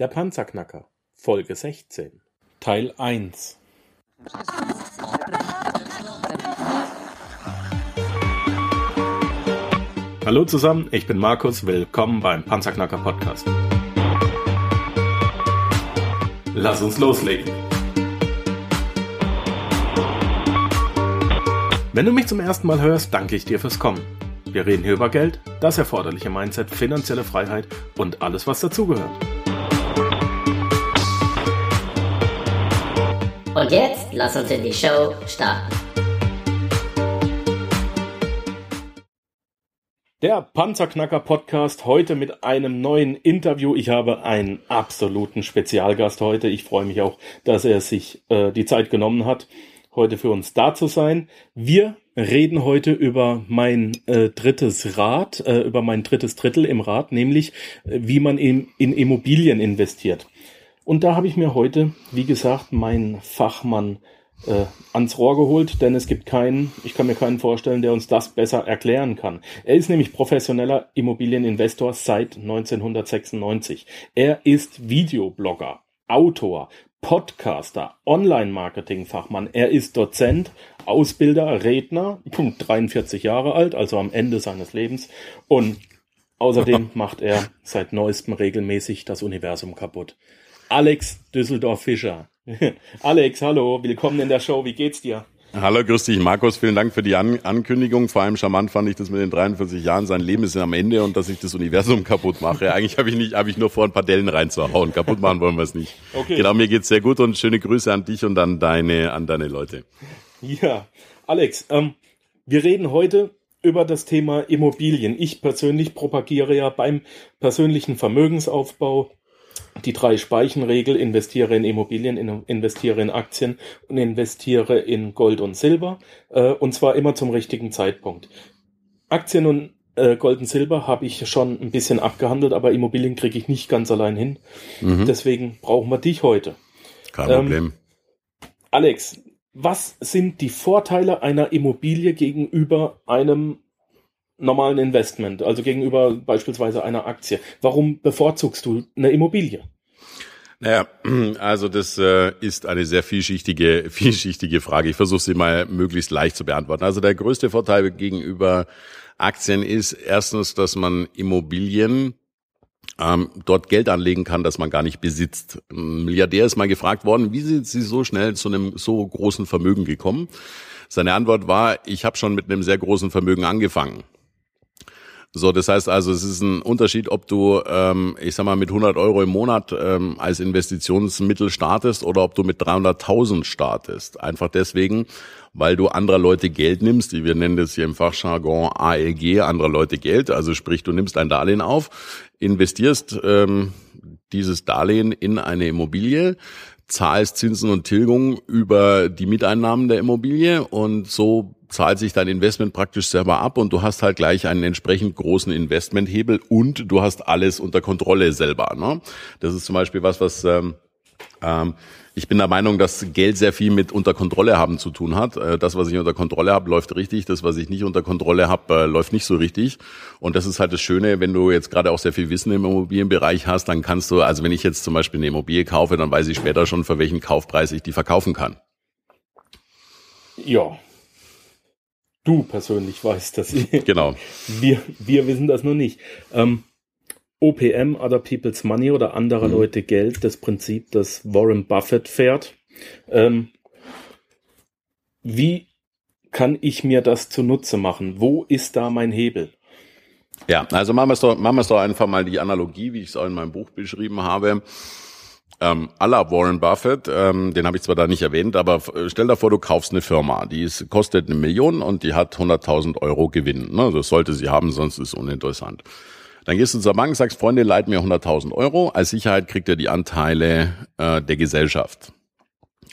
Der Panzerknacker, Folge 16, Teil 1. Hallo zusammen, ich bin Markus, willkommen beim Panzerknacker Podcast. Lass uns loslegen. Wenn du mich zum ersten Mal hörst, danke ich dir fürs Kommen. Wir reden hier über Geld, das erforderliche Mindset, finanzielle Freiheit und alles, was dazugehört. Und jetzt lass uns in die Show starten. Der Panzerknacker Podcast heute mit einem neuen Interview. Ich habe einen absoluten Spezialgast heute. Ich freue mich auch, dass er sich äh, die Zeit genommen hat, heute für uns da zu sein. Wir reden heute über mein äh, drittes Rad, äh, über mein drittes Drittel im Rad, nämlich äh, wie man in, in Immobilien investiert. Und da habe ich mir heute, wie gesagt, meinen Fachmann äh, ans Rohr geholt, denn es gibt keinen, ich kann mir keinen vorstellen, der uns das besser erklären kann. Er ist nämlich professioneller Immobilieninvestor seit 1996. Er ist Videoblogger, Autor, Podcaster, Online-Marketing-Fachmann. Er ist Dozent, Ausbilder, Redner, Punkt 43 Jahre alt, also am Ende seines Lebens. Und außerdem macht er seit neuestem regelmäßig das Universum kaputt. Alex Düsseldorf-Fischer. Alex, hallo, willkommen in der Show. Wie geht's dir? Hallo, grüß dich, Markus. Vielen Dank für die An Ankündigung. Vor allem charmant fand ich das mit den 43 Jahren. Sein Leben ist am Ende und dass ich das Universum kaputt mache. Eigentlich habe ich nicht, habe ich nur vor, ein paar Dellen reinzuhauen. Kaputt machen wollen wir es nicht. Okay. Genau, mir geht's sehr gut und schöne Grüße an dich und an deine, an deine Leute. Ja, Alex, ähm, wir reden heute über das Thema Immobilien. Ich persönlich propagiere ja beim persönlichen Vermögensaufbau die drei Speichenregel, investiere in Immobilien, investiere in Aktien und investiere in Gold und Silber, äh, und zwar immer zum richtigen Zeitpunkt. Aktien und äh, Gold und Silber habe ich schon ein bisschen abgehandelt, aber Immobilien kriege ich nicht ganz allein hin. Mhm. Deswegen brauchen wir dich heute. Kein ähm, Problem. Alex, was sind die Vorteile einer Immobilie gegenüber einem normalen Investment, also gegenüber beispielsweise einer Aktie. Warum bevorzugst du eine Immobilie? Naja, also das äh, ist eine sehr vielschichtige, vielschichtige Frage. Ich versuche sie mal möglichst leicht zu beantworten. Also der größte Vorteil gegenüber Aktien ist erstens, dass man Immobilien ähm, dort Geld anlegen kann, das man gar nicht besitzt. Ein Milliardär ist mal gefragt worden, wie sind Sie so schnell zu einem so großen Vermögen gekommen? Seine Antwort war, ich habe schon mit einem sehr großen Vermögen angefangen. So, das heißt also, es ist ein Unterschied, ob du, ähm, ich sag mal, mit 100 Euro im Monat ähm, als Investitionsmittel startest oder ob du mit 300.000 startest. Einfach deswegen, weil du anderer Leute Geld nimmst, wie wir nennen das hier im Fachjargon ALG, anderer Leute Geld. Also sprich, du nimmst ein Darlehen auf, investierst ähm, dieses Darlehen in eine Immobilie, zahlst Zinsen und Tilgungen über die Miteinnahmen der Immobilie und so zahlt sich dein Investment praktisch selber ab und du hast halt gleich einen entsprechend großen Investmenthebel und du hast alles unter Kontrolle selber. Ne? Das ist zum Beispiel was, was ähm, ähm, ich bin der Meinung, dass Geld sehr viel mit unter Kontrolle haben zu tun hat. Äh, das, was ich unter Kontrolle habe, läuft richtig. Das, was ich nicht unter Kontrolle habe, äh, läuft nicht so richtig. Und das ist halt das Schöne, wenn du jetzt gerade auch sehr viel Wissen im Immobilienbereich hast, dann kannst du, also wenn ich jetzt zum Beispiel eine Immobilie kaufe, dann weiß ich später schon, für welchen Kaufpreis ich die verkaufen kann. Ja, du persönlich weißt das. Genau. Wir, wir wissen das nur nicht. Ähm, OPM, Other People's Money oder anderer mhm. Leute Geld, das Prinzip, das Warren Buffett fährt. Ähm, wie kann ich mir das zunutze machen? Wo ist da mein Hebel? Ja, also machen wir es doch, machen wir es doch einfach mal die Analogie, wie ich es auch in meinem Buch beschrieben habe ähm, aller Warren Buffett, ähm, den habe ich zwar da nicht erwähnt, aber stell dir vor, du kaufst eine Firma, die ist, kostet eine Million und die hat 100.000 Euro Gewinn. Ne? Das sollte sie haben, sonst ist es uninteressant. Dann gehst du zur Bank, sagst, Freunde, leit mir 100.000 Euro. Als Sicherheit kriegt er die Anteile äh, der Gesellschaft.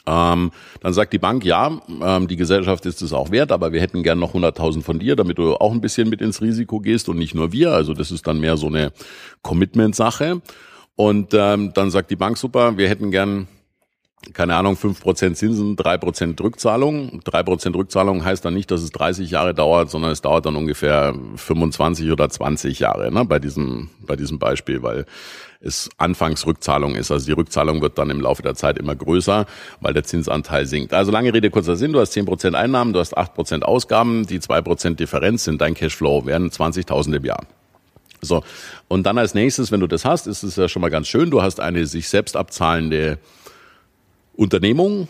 Ähm, dann sagt die Bank, ja, ähm, die Gesellschaft ist es auch wert, aber wir hätten gern noch 100.000 von dir, damit du auch ein bisschen mit ins Risiko gehst und nicht nur wir. Also das ist dann mehr so eine Commitment-Sache. Und ähm, dann sagt die Bank, super, wir hätten gern keine Ahnung, fünf Prozent Zinsen, drei Prozent Rückzahlung. Drei Prozent Rückzahlung heißt dann nicht, dass es 30 Jahre dauert, sondern es dauert dann ungefähr 25 oder 20 Jahre ne, bei, diesem, bei diesem Beispiel, weil es Anfangsrückzahlung ist. Also die Rückzahlung wird dann im Laufe der Zeit immer größer, weil der Zinsanteil sinkt. Also lange Rede, kurzer Sinn, du hast 10% Einnahmen, du hast 8% Ausgaben, die 2% Differenz sind dein Cashflow, werden 20.000 im Jahr. So, und dann als nächstes, wenn du das hast, ist es ja schon mal ganz schön, du hast eine sich selbst abzahlende Unternehmung,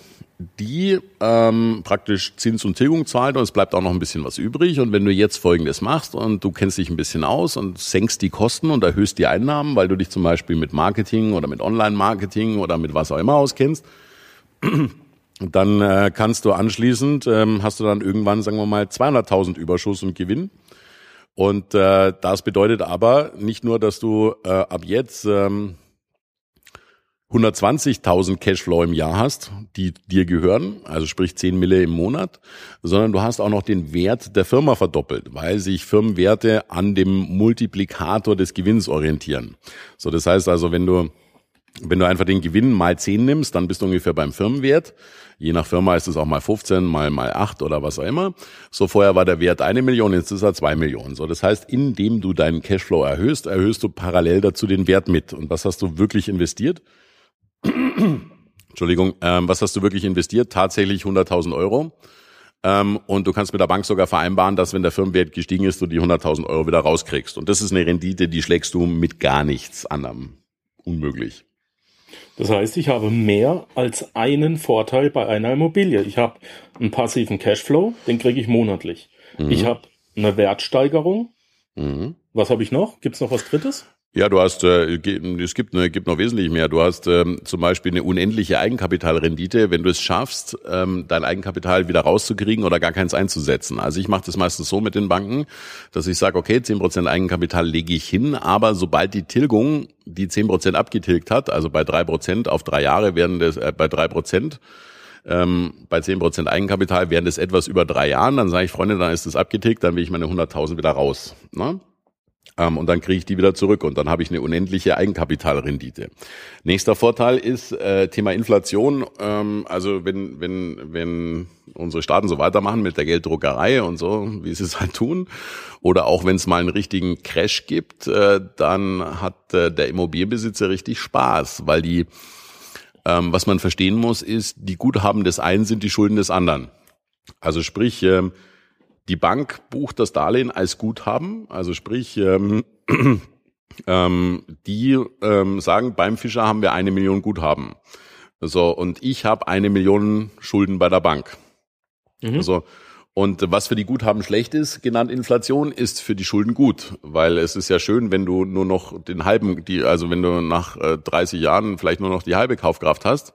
die ähm, praktisch Zins und Tilgung zahlt und es bleibt auch noch ein bisschen was übrig. Und wenn du jetzt Folgendes machst und du kennst dich ein bisschen aus und senkst die Kosten und erhöhst die Einnahmen, weil du dich zum Beispiel mit Marketing oder mit Online-Marketing oder mit was auch immer auskennst, dann äh, kannst du anschließend, ähm, hast du dann irgendwann, sagen wir mal, 200.000 Überschuss und Gewinn. Und äh, das bedeutet aber nicht nur, dass du äh, ab jetzt ähm, 120.000 Cashflow im Jahr hast, die dir gehören, also sprich 10 Mille im Monat, sondern du hast auch noch den Wert der Firma verdoppelt, weil sich Firmenwerte an dem Multiplikator des Gewinns orientieren. So, das heißt also, wenn du wenn du einfach den Gewinn mal 10 nimmst, dann bist du ungefähr beim Firmenwert. Je nach Firma ist es auch mal 15, mal, mal 8 oder was auch immer. So vorher war der Wert eine Million, jetzt ist er zwei Millionen. So, das heißt, indem du deinen Cashflow erhöhst, erhöhst du parallel dazu den Wert mit. Und was hast du wirklich investiert? Entschuldigung, ähm, was hast du wirklich investiert? Tatsächlich 100.000 Euro. Ähm, und du kannst mit der Bank sogar vereinbaren, dass wenn der Firmenwert gestiegen ist, du die 100.000 Euro wieder rauskriegst. Und das ist eine Rendite, die schlägst du mit gar nichts anderem. Unmöglich. Das heißt, ich habe mehr als einen Vorteil bei einer Immobilie. Ich habe einen passiven Cashflow, den kriege ich monatlich. Mhm. Ich habe eine Wertsteigerung. Mhm. Was habe ich noch? Gibt es noch was Drittes? Ja, du hast, äh, es gibt, ne, gibt noch wesentlich mehr. Du hast ähm, zum Beispiel eine unendliche Eigenkapitalrendite, wenn du es schaffst, ähm, dein Eigenkapital wieder rauszukriegen oder gar keins einzusetzen. Also ich mache das meistens so mit den Banken, dass ich sage, okay, zehn Prozent Eigenkapital lege ich hin, aber sobald die Tilgung die zehn Prozent abgetilgt hat, also bei drei Prozent auf drei Jahre werden das, äh, bei drei Prozent, ähm, bei zehn Prozent Eigenkapital wären das etwas über drei Jahren, dann sage ich, Freunde, dann ist das abgetilgt, dann will ich meine 100.000 wieder raus. Ne? Ähm, und dann kriege ich die wieder zurück und dann habe ich eine unendliche Eigenkapitalrendite. Nächster Vorteil ist äh, Thema Inflation. Ähm, also wenn wenn wenn unsere Staaten so weitermachen mit der Gelddruckerei und so, wie sie es halt tun, oder auch wenn es mal einen richtigen Crash gibt, äh, dann hat äh, der Immobilienbesitzer richtig Spaß, weil die ähm, was man verstehen muss, ist, die Guthaben des einen sind die Schulden des anderen. Also sprich, äh, die Bank bucht das Darlehen als Guthaben, also sprich, ähm, ähm, die ähm, sagen, beim Fischer haben wir eine Million Guthaben. So, und ich habe eine Million Schulden bei der Bank. Mhm. Also, und was für die Guthaben schlecht ist, genannt Inflation, ist für die Schulden gut, weil es ist ja schön, wenn du nur noch den halben, die, also wenn du nach äh, 30 Jahren vielleicht nur noch die halbe Kaufkraft hast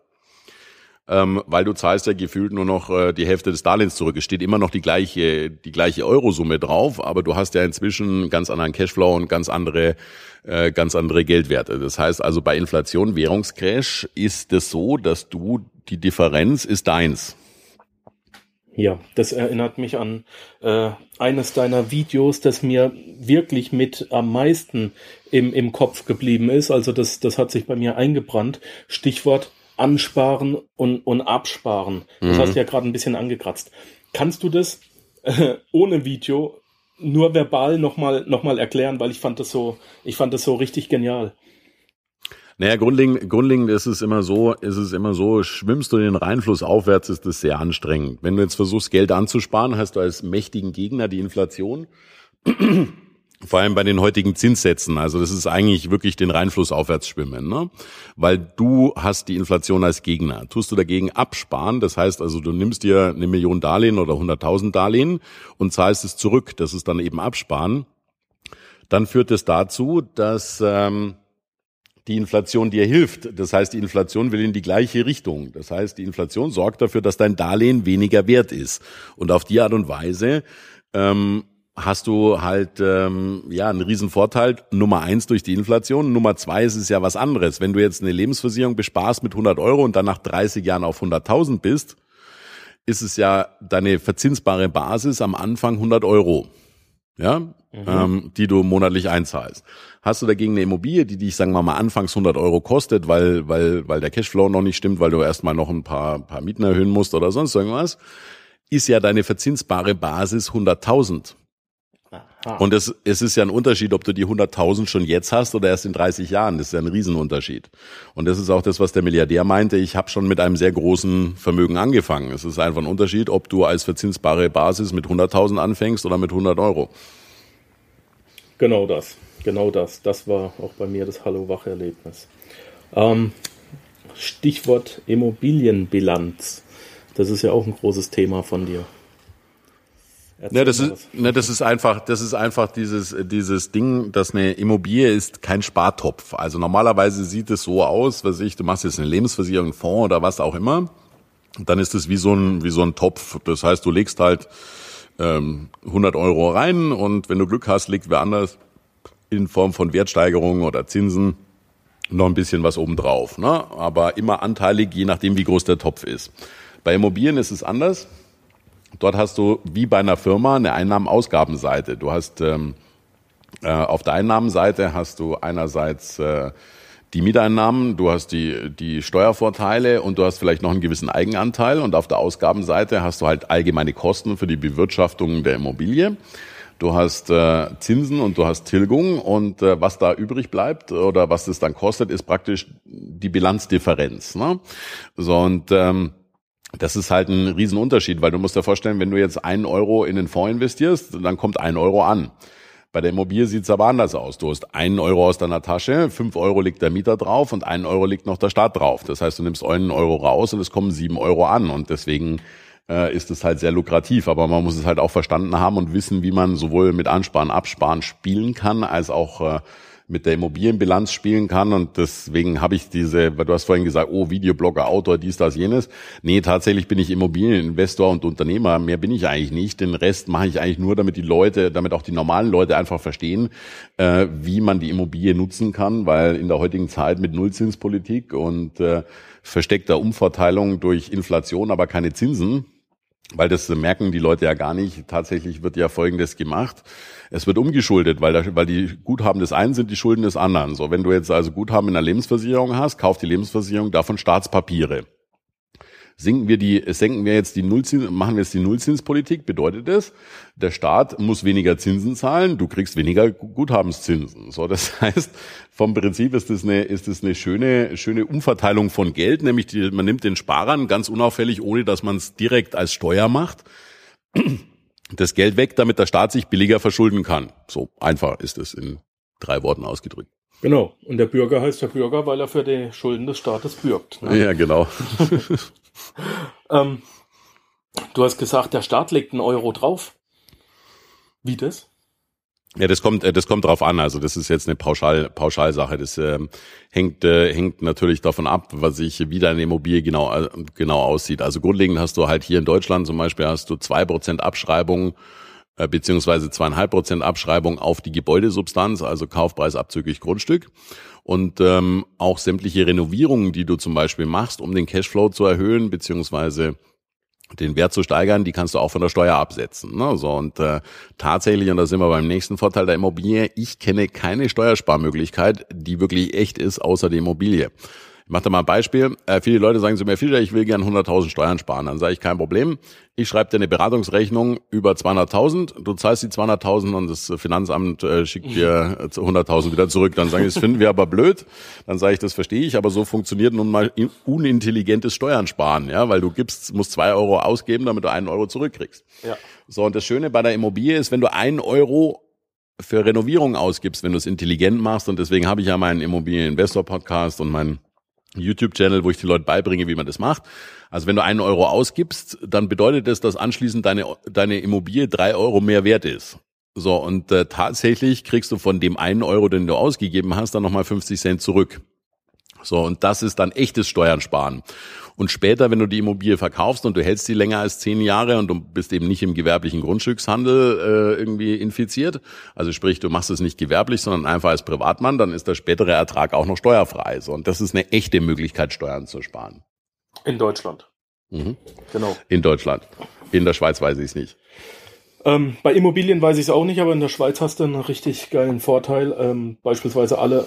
ähm, weil du zahlst ja gefühlt nur noch äh, die Hälfte des Darlehens zurück. Es steht immer noch die gleiche, die gleiche Eurosumme drauf, aber du hast ja inzwischen ganz anderen Cashflow und ganz andere, äh, ganz andere Geldwerte. Das heißt also bei Inflation, Währungscrash ist es so, dass du die Differenz ist deins. Ja, das erinnert mich an äh, eines deiner Videos, das mir wirklich mit am meisten im, im Kopf geblieben ist. Also das, das hat sich bei mir eingebrannt. Stichwort ansparen und, und absparen. Das mhm. hast du ja gerade ein bisschen angekratzt. Kannst du das äh, ohne Video nur verbal nochmal noch mal erklären, weil ich fand das so, ich fand das so richtig genial. Naja, grundlegend, grundlegend ist es immer so, ist es immer so, schwimmst du den Rheinfluss aufwärts, ist das sehr anstrengend. Wenn du jetzt versuchst, Geld anzusparen, hast du als mächtigen Gegner die Inflation. Vor allem bei den heutigen Zinssätzen. Also das ist eigentlich wirklich den Reinfluss aufwärts schwimmen, ne? Weil du hast die Inflation als Gegner. Tust du dagegen absparen, das heißt also, du nimmst dir eine Million Darlehen oder 100.000 Darlehen und zahlst es zurück. Das ist dann eben absparen. Dann führt es dazu, dass ähm, die Inflation dir hilft. Das heißt, die Inflation will in die gleiche Richtung. Das heißt, die Inflation sorgt dafür, dass dein Darlehen weniger wert ist. Und auf die Art und Weise ähm, hast du halt ähm, ja einen riesen Vorteil. Nummer eins durch die Inflation. Nummer zwei ist es ja was anderes. Wenn du jetzt eine Lebensversicherung besparst mit 100 Euro und dann nach 30 Jahren auf 100.000 bist, ist es ja deine verzinsbare Basis am Anfang 100 Euro. Ja, mhm. ähm, die du monatlich einzahlst. Hast du dagegen eine Immobilie, die dich, sagen wir mal, anfangs 100 Euro kostet, weil, weil, weil der Cashflow noch nicht stimmt, weil du erstmal noch ein paar, paar Mieten erhöhen musst oder sonst irgendwas, ist ja deine verzinsbare Basis 100.000. Und es, es ist ja ein Unterschied, ob du die 100.000 schon jetzt hast oder erst in 30 Jahren. Das ist ja ein Riesenunterschied. Und das ist auch das, was der Milliardär meinte. Ich habe schon mit einem sehr großen Vermögen angefangen. Es ist einfach ein Unterschied, ob du als verzinsbare Basis mit 100.000 anfängst oder mit 100 Euro. Genau das. Genau das. Das war auch bei mir das Hallo-Wach-Erlebnis. Ähm, Stichwort Immobilienbilanz. Das ist ja auch ein großes Thema von dir. Ne, das ist, ne, das ist einfach, das ist einfach dieses, dieses Ding, dass eine Immobilie ist kein Spartopf. Also normalerweise sieht es so aus, was ich, du machst jetzt eine Lebensversicherung, einen Fonds oder was auch immer. Dann ist es wie so ein, wie so ein Topf. Das heißt, du legst halt ähm, 100 Euro rein und wenn du Glück hast, legt wer anders in Form von Wertsteigerungen oder Zinsen noch ein bisschen was obendrauf. Ne? Aber immer anteilig, je nachdem, wie groß der Topf ist. Bei Immobilien ist es anders. Dort hast du wie bei einer Firma eine Einnahmen-Ausgabenseite. Du hast ähm, äh, auf der Einnahmenseite hast du einerseits äh, die Mieteinnahmen, du hast die, die Steuervorteile und du hast vielleicht noch einen gewissen Eigenanteil und auf der Ausgabenseite hast du halt allgemeine Kosten für die Bewirtschaftung der Immobilie. Du hast äh, Zinsen und du hast Tilgung und äh, was da übrig bleibt oder was das dann kostet, ist praktisch die Bilanzdifferenz. Ne? So und ähm, das ist halt ein Riesenunterschied, weil du musst dir vorstellen, wenn du jetzt einen Euro in den Fonds investierst, dann kommt ein Euro an. Bei der Immobilie sieht's aber anders aus. Du hast einen Euro aus deiner Tasche, fünf Euro liegt der Mieter drauf und einen Euro liegt noch der Staat drauf. Das heißt, du nimmst einen Euro raus und es kommen sieben Euro an. Und deswegen äh, ist es halt sehr lukrativ. Aber man muss es halt auch verstanden haben und wissen, wie man sowohl mit Ansparen, Absparen spielen kann, als auch äh, mit der Immobilienbilanz spielen kann. Und deswegen habe ich diese, weil du hast vorhin gesagt, oh, Videoblogger, Autor, dies, das, jenes. Nee, tatsächlich bin ich Immobilieninvestor und Unternehmer. Mehr bin ich eigentlich nicht. Den Rest mache ich eigentlich nur, damit die Leute, damit auch die normalen Leute einfach verstehen, äh, wie man die Immobilie nutzen kann, weil in der heutigen Zeit mit Nullzinspolitik und äh, versteckter Umverteilung durch Inflation, aber keine Zinsen, weil das merken die Leute ja gar nicht. Tatsächlich wird ja Folgendes gemacht. Es wird umgeschuldet, weil, da, weil die Guthaben des einen sind die Schulden des anderen. So, wenn du jetzt also Guthaben in der Lebensversicherung hast, kauft die Lebensversicherung davon Staatspapiere. Sinken wir die, senken wir jetzt die Nullzins, machen wir jetzt die Nullzinspolitik, bedeutet das, der Staat muss weniger Zinsen zahlen, du kriegst weniger Guthabenszinsen. So, das heißt, vom Prinzip ist das eine, ist das eine schöne, schöne Umverteilung von Geld, nämlich die, man nimmt den Sparern ganz unauffällig, ohne dass man es direkt als Steuer macht, das Geld weg, damit der Staat sich billiger verschulden kann. So einfach ist es in drei Worten ausgedrückt. Genau. Und der Bürger heißt der Bürger, weil er für die Schulden des Staates bürgt. Ne? Ja, genau. ähm, du hast gesagt, der Staat legt einen Euro drauf. Wie das? Ja, das kommt, äh, das kommt drauf an. Also das ist jetzt eine Pauschal, Pauschalsache. Das ähm, hängt, äh, hängt natürlich davon ab, was sich wie deine Immobilie genau, äh, genau aussieht. Also grundlegend hast du halt hier in Deutschland zum Beispiel hast du zwei Prozent Abschreibung äh, beziehungsweise zweieinhalb Prozent Abschreibung auf die Gebäudesubstanz, also Kaufpreis abzüglich Grundstück. Und ähm, auch sämtliche Renovierungen, die du zum Beispiel machst, um den Cashflow zu erhöhen, beziehungsweise den Wert zu steigern, die kannst du auch von der Steuer absetzen. Ne? So und äh, tatsächlich, und da sind wir beim nächsten Vorteil der Immobilie, ich kenne keine Steuersparmöglichkeit, die wirklich echt ist, außer die Immobilie. Ich mache da mal ein Beispiel. Äh, viele Leute sagen zu mir, Fischer, ich will gern 100.000 Steuern sparen. Dann sage ich, kein Problem. Ich schreibe dir eine Beratungsrechnung über 200.000. Du zahlst die 200.000 und das Finanzamt äh, schickt dir 100.000 wieder zurück. Dann sage ich, das finden wir aber blöd. Dann sage ich, das verstehe ich, aber so funktioniert nun mal unintelligentes Steuern sparen. Ja, weil du gibst, musst zwei Euro ausgeben, damit du einen Euro zurückkriegst. Ja. So, und das Schöne bei der Immobilie ist, wenn du einen Euro für Renovierung ausgibst, wenn du es intelligent machst. Und deswegen habe ich ja meinen Immobilien-Investor-Podcast und meinen YouTube-Channel, wo ich den Leuten beibringe, wie man das macht. Also wenn du einen Euro ausgibst, dann bedeutet das, dass anschließend deine, deine Immobilie drei Euro mehr wert ist. So, und äh, tatsächlich kriegst du von dem einen Euro, den du ausgegeben hast, dann nochmal 50 Cent zurück. So, und das ist dann echtes Steuern sparen. Und später, wenn du die Immobilie verkaufst und du hältst sie länger als zehn Jahre und du bist eben nicht im gewerblichen Grundstückshandel äh, irgendwie infiziert, also sprich, du machst es nicht gewerblich, sondern einfach als Privatmann, dann ist der spätere Ertrag auch noch steuerfrei. So, und das ist eine echte Möglichkeit, Steuern zu sparen. In Deutschland. Mhm. Genau. In Deutschland. In der Schweiz weiß ich es nicht. Ähm, bei Immobilien weiß ich es auch nicht, aber in der Schweiz hast du einen richtig geilen Vorteil. Ähm, beispielsweise alle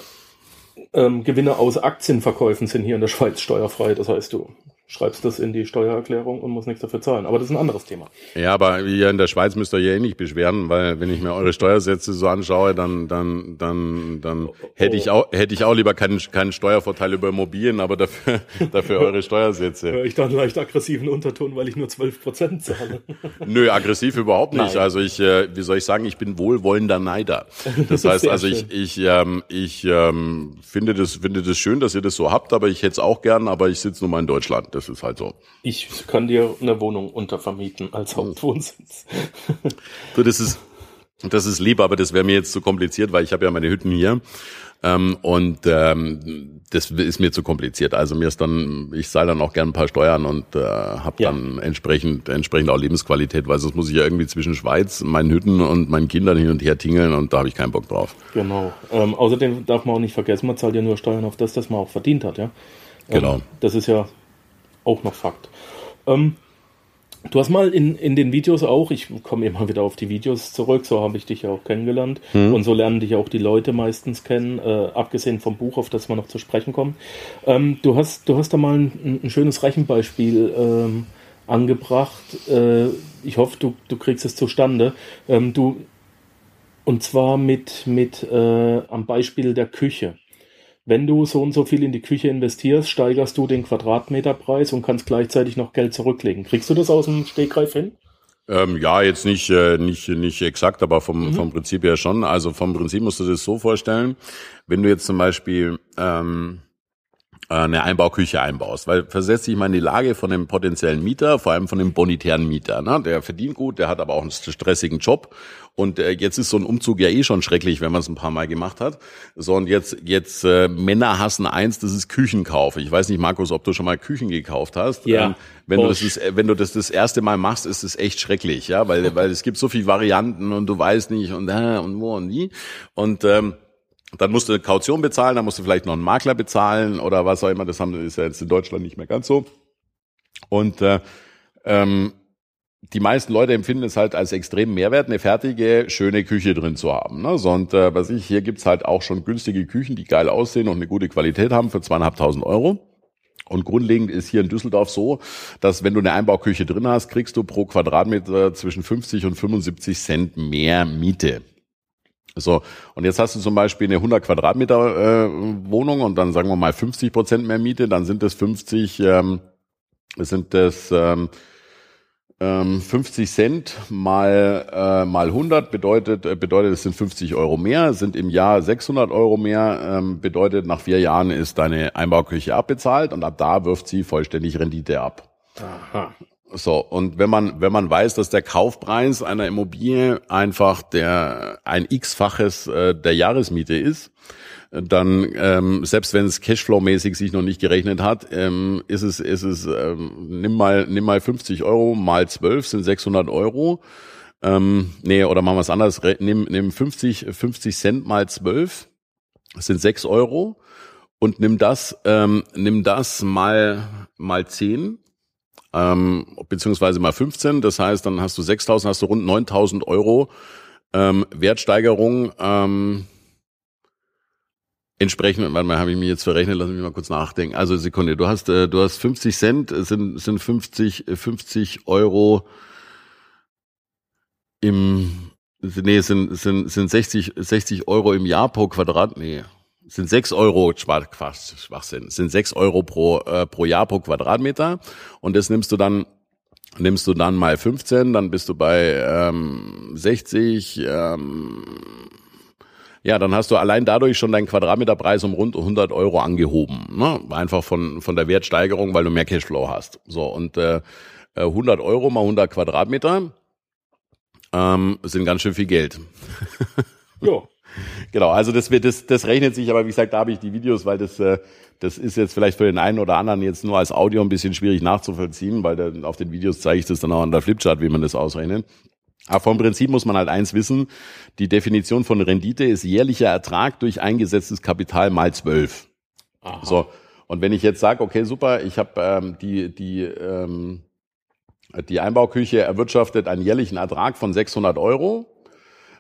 ähm, Gewinne aus Aktienverkäufen sind hier in der Schweiz steuerfrei. Das heißt, du schreibst das in die Steuererklärung und musst nichts dafür zahlen. Aber das ist ein anderes Thema. Ja, aber hier in der Schweiz müsst ihr ja eh nicht beschweren, weil wenn ich mir eure Steuersätze so anschaue, dann dann dann dann hätte ich auch hätte ich auch lieber keinen keinen Steuervorteil über Immobilien, aber dafür dafür eure Steuersätze. Höre ich da einen leicht aggressiven Unterton, weil ich nur 12 Prozent zahle. Nö, aggressiv überhaupt nicht. Nein. Also ich, äh, wie soll ich sagen, ich bin wohlwollender Neider. Das heißt also, ich, ich, ähm, ich ähm, finde das, finde das schön, dass ihr das so habt, aber ich hätte es auch gern, aber ich sitze nun mal in Deutschland. Das ist halt so. Ich kann dir eine Wohnung untervermieten als Hauptwohnsitz. So, das ist, das ist lieb, aber das wäre mir jetzt zu kompliziert, weil ich habe ja meine Hütten hier. Ähm, und ähm, das ist mir zu kompliziert. Also mir ist dann, ich zahle dann auch gern ein paar Steuern und äh, habe Ja. dann entsprechend entsprechend auch Lebensqualität, weil sonst muss ich ja irgendwie zwischen Schweiz, meinen Hütten und meinen Kindern hin und her tingeln und da habe ich keinen Bock drauf. Genau. Ähm, außerdem darf man auch nicht vergessen, man zahlt ja nur Steuern auf das, das man auch verdient hat, ja. Genau. Ähm, das ist ja auch noch Fakt. Ähm, du hast mal in, in den Videos auch, ich komme immer wieder auf die Videos zurück, so habe ich dich ja auch kennengelernt und so lernen dich auch die Leute meistens kennen, äh, abgesehen vom Buch, auf das wir noch zu sprechen kommen. Ähm, du hast, du hast da mal ein, ein schönes Rechenbeispiel ähm, angebracht. Äh, ich hoffe, du, du kriegst es zustande. Ähm, du, und zwar mit, mit äh, am Beispiel der Küche. Wenn du so und so viel in die Küche investierst, steigerst du den Quadratmeterpreis und kannst gleichzeitig noch Geld zurücklegen. Kriegst du das aus dem Stegreif hin? Ähm, ja, jetzt nicht, äh, nicht, nicht exakt, aber vom, vom Prinzip her schon. Also vom Prinzip musst du das so vorstellen, wenn du jetzt zum Beispiel ähm, äh, eine Einbauküche einbaust, weil versetz dich mal in die Lage von dem potenziellen Mieter, vor allem von dem bonitären Mieter. Ne? Der verdient gut, der hat aber auch einen stressigen Job und äh, jetzt ist so ein Umzug ja eh schon schrecklich, wenn man es ein paar Mal gemacht hat. So und jetzt jetzt äh, Männer hassen eins, das ist Küchenkauf. Ich weiß nicht, Markus, ob du schon mal Küchen gekauft hast. Ja. Ähm, wenn du das ist, wenn du das das erste Mal machst, ist es echt schrecklich, ja, weil weil es gibt so viele Varianten und du weißt nicht und äh, und wo und wie und ähm, dann musst du eine Kaution bezahlen, dann musst du vielleicht noch einen Makler bezahlen oder was auch immer. Das haben, ist ja jetzt in Deutschland nicht mehr ganz so. Und äh, ähm, die meisten Leute empfinden es halt als extremen Mehrwert, eine fertige, schöne Küche drin zu haben. Ne? So, und äh, was ich, hier gibt's halt auch schon günstige Küchen, die geil aussehen und eine gute Qualität haben für zweieinhalbtausend Euro. Und grundlegend ist hier in Düsseldorf so, dass wenn du eine Einbauküche drin hast, kriegst du pro Quadratmeter zwischen 50 und 75 Cent mehr Miete. So, und jetzt hast du zum Beispiel eine 100 Quadratmeter äh, Wohnung und dann sagen wir mal 50 Prozent mehr Miete, dann sind das 50, ähm, sind das ähm, ähm, 50 Cent mal äh, mal 100 bedeutet äh, bedeutet es sind 50 Euro mehr, sind im Jahr 600 Euro mehr, ähm, bedeutet nach vier Jahren ist deine Einbauküche abbezahlt und ab da wirft sie vollständig Rendite ab. Aha. So, und wenn man, wenn man weiß, dass der Kaufpreis einer Immobilie einfach der ein x-faches äh, der Jahresmiete ist, dann ähm, selbst wenn es Cashflow-mäßig sich noch nicht gerechnet hat, ähm, ist es, ist es, ähm, nimm mal, nimm mal 50 Euro mal 12 sind 600 Euro. Ähm, nee, oder machen wir es anders, nimm, nimm 50, 50 Cent mal 12 das sind 6 Euro. Und nimm das, ähm, nimm das mal, mal 10 ähm, beziehungsweise mal 15. Das heißt, dann hast du 6.000, hast du rund 9.000 Euro ähm, Wertsteigerung. Ähm, entsprechend, warte mal, habe ich mich jetzt verrechnet, lass mich mal kurz nachdenken. Also Sekunde, du hast, äh, du hast 50 Cent, sind, sind 50, äh, 50 Euro im, nee, sind, sind, sind 60, 60 Euro im Jahr pro Quadrat, nee, sind 6 Euro, Schwachsinn, sind 6 Euro pro, äh, pro Jahr pro Quadratmeter und das nimmst du dann nimmst du dann mal 15, dann bist du bei ähm, 60, ähm, ja, dann hast du allein dadurch schon deinen Quadratmeterpreis um rund 100 Euro angehoben. Ne? Einfach von, von der Wertsteigerung, weil du mehr Cashflow hast. So, und äh, 100 Euro mal 100 Quadratmeter ähm, sind ganz schön viel Geld. Ja. Genau, also das wird das, das rechnet sich, aber wie gesagt, da habe ich die Videos, weil das äh, das ist jetzt vielleicht für den einen oder anderen jetzt nur als Audio ein bisschen schwierig nachzuvollziehen, weil dann auf den Videos zeige ich das dann auch an der Flipchart, wie man das ausrechnet. Aber vom Prinzip muss man halt eins wissen, die Definition von Rendite ist jährlicher Ertrag durch eingesetztes Kapital mal zwölf. So, und wenn ich jetzt sage, okay, super, ich habe ähm, die, die, ähm, Die Einbauküche erwirtschaftet einen jährlichen Ertrag von 600 Euro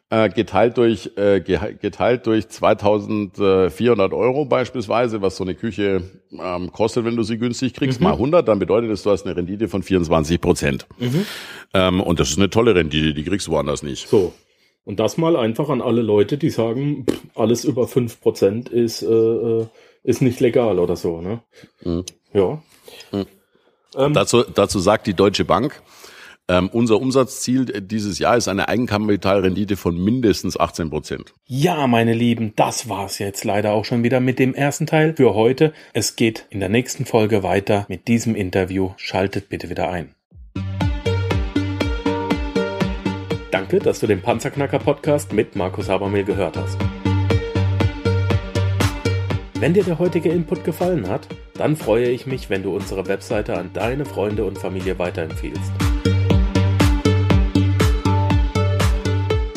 geteilt durch äh, geteilt durch 2.400 Euro beispielsweise, was so eine Küche ähm, kostet, wenn du sie günstig kriegst, mhm. mal 100, dann bedeutet das, du hast eine Rendite von 24 Prozent. Mhm. Ähm, und das ist eine tolle Rendite, die kriegst du woanders nicht. So. Und das mal einfach an alle Leute, die sagen, pff, alles über fünf Prozent ist, äh, äh ist nicht legal oder so. Ne? Mhm. Ja. Mhm. Ähm, dazu, dazu sagt die Deutsche Bank, ähm, unser Umsatzziel dieses Jahr ist eine Eigenkapitalrendite von mindestens 18 Prozent. Ja, meine Lieben, das war's jetzt leider auch schon wieder mit dem ersten Teil für heute. Es geht in der nächsten Folge weiter mit diesem Interview. Schaltet bitte wieder ein. Danke, dass du den Panzerknacker Podcast mit Markus Habermehl gehört hast. Wenn dir der heutige Input gefallen hat, dann freue ich mich, wenn du unsere Webseite an deine Freunde und Familie weiterempfehlst.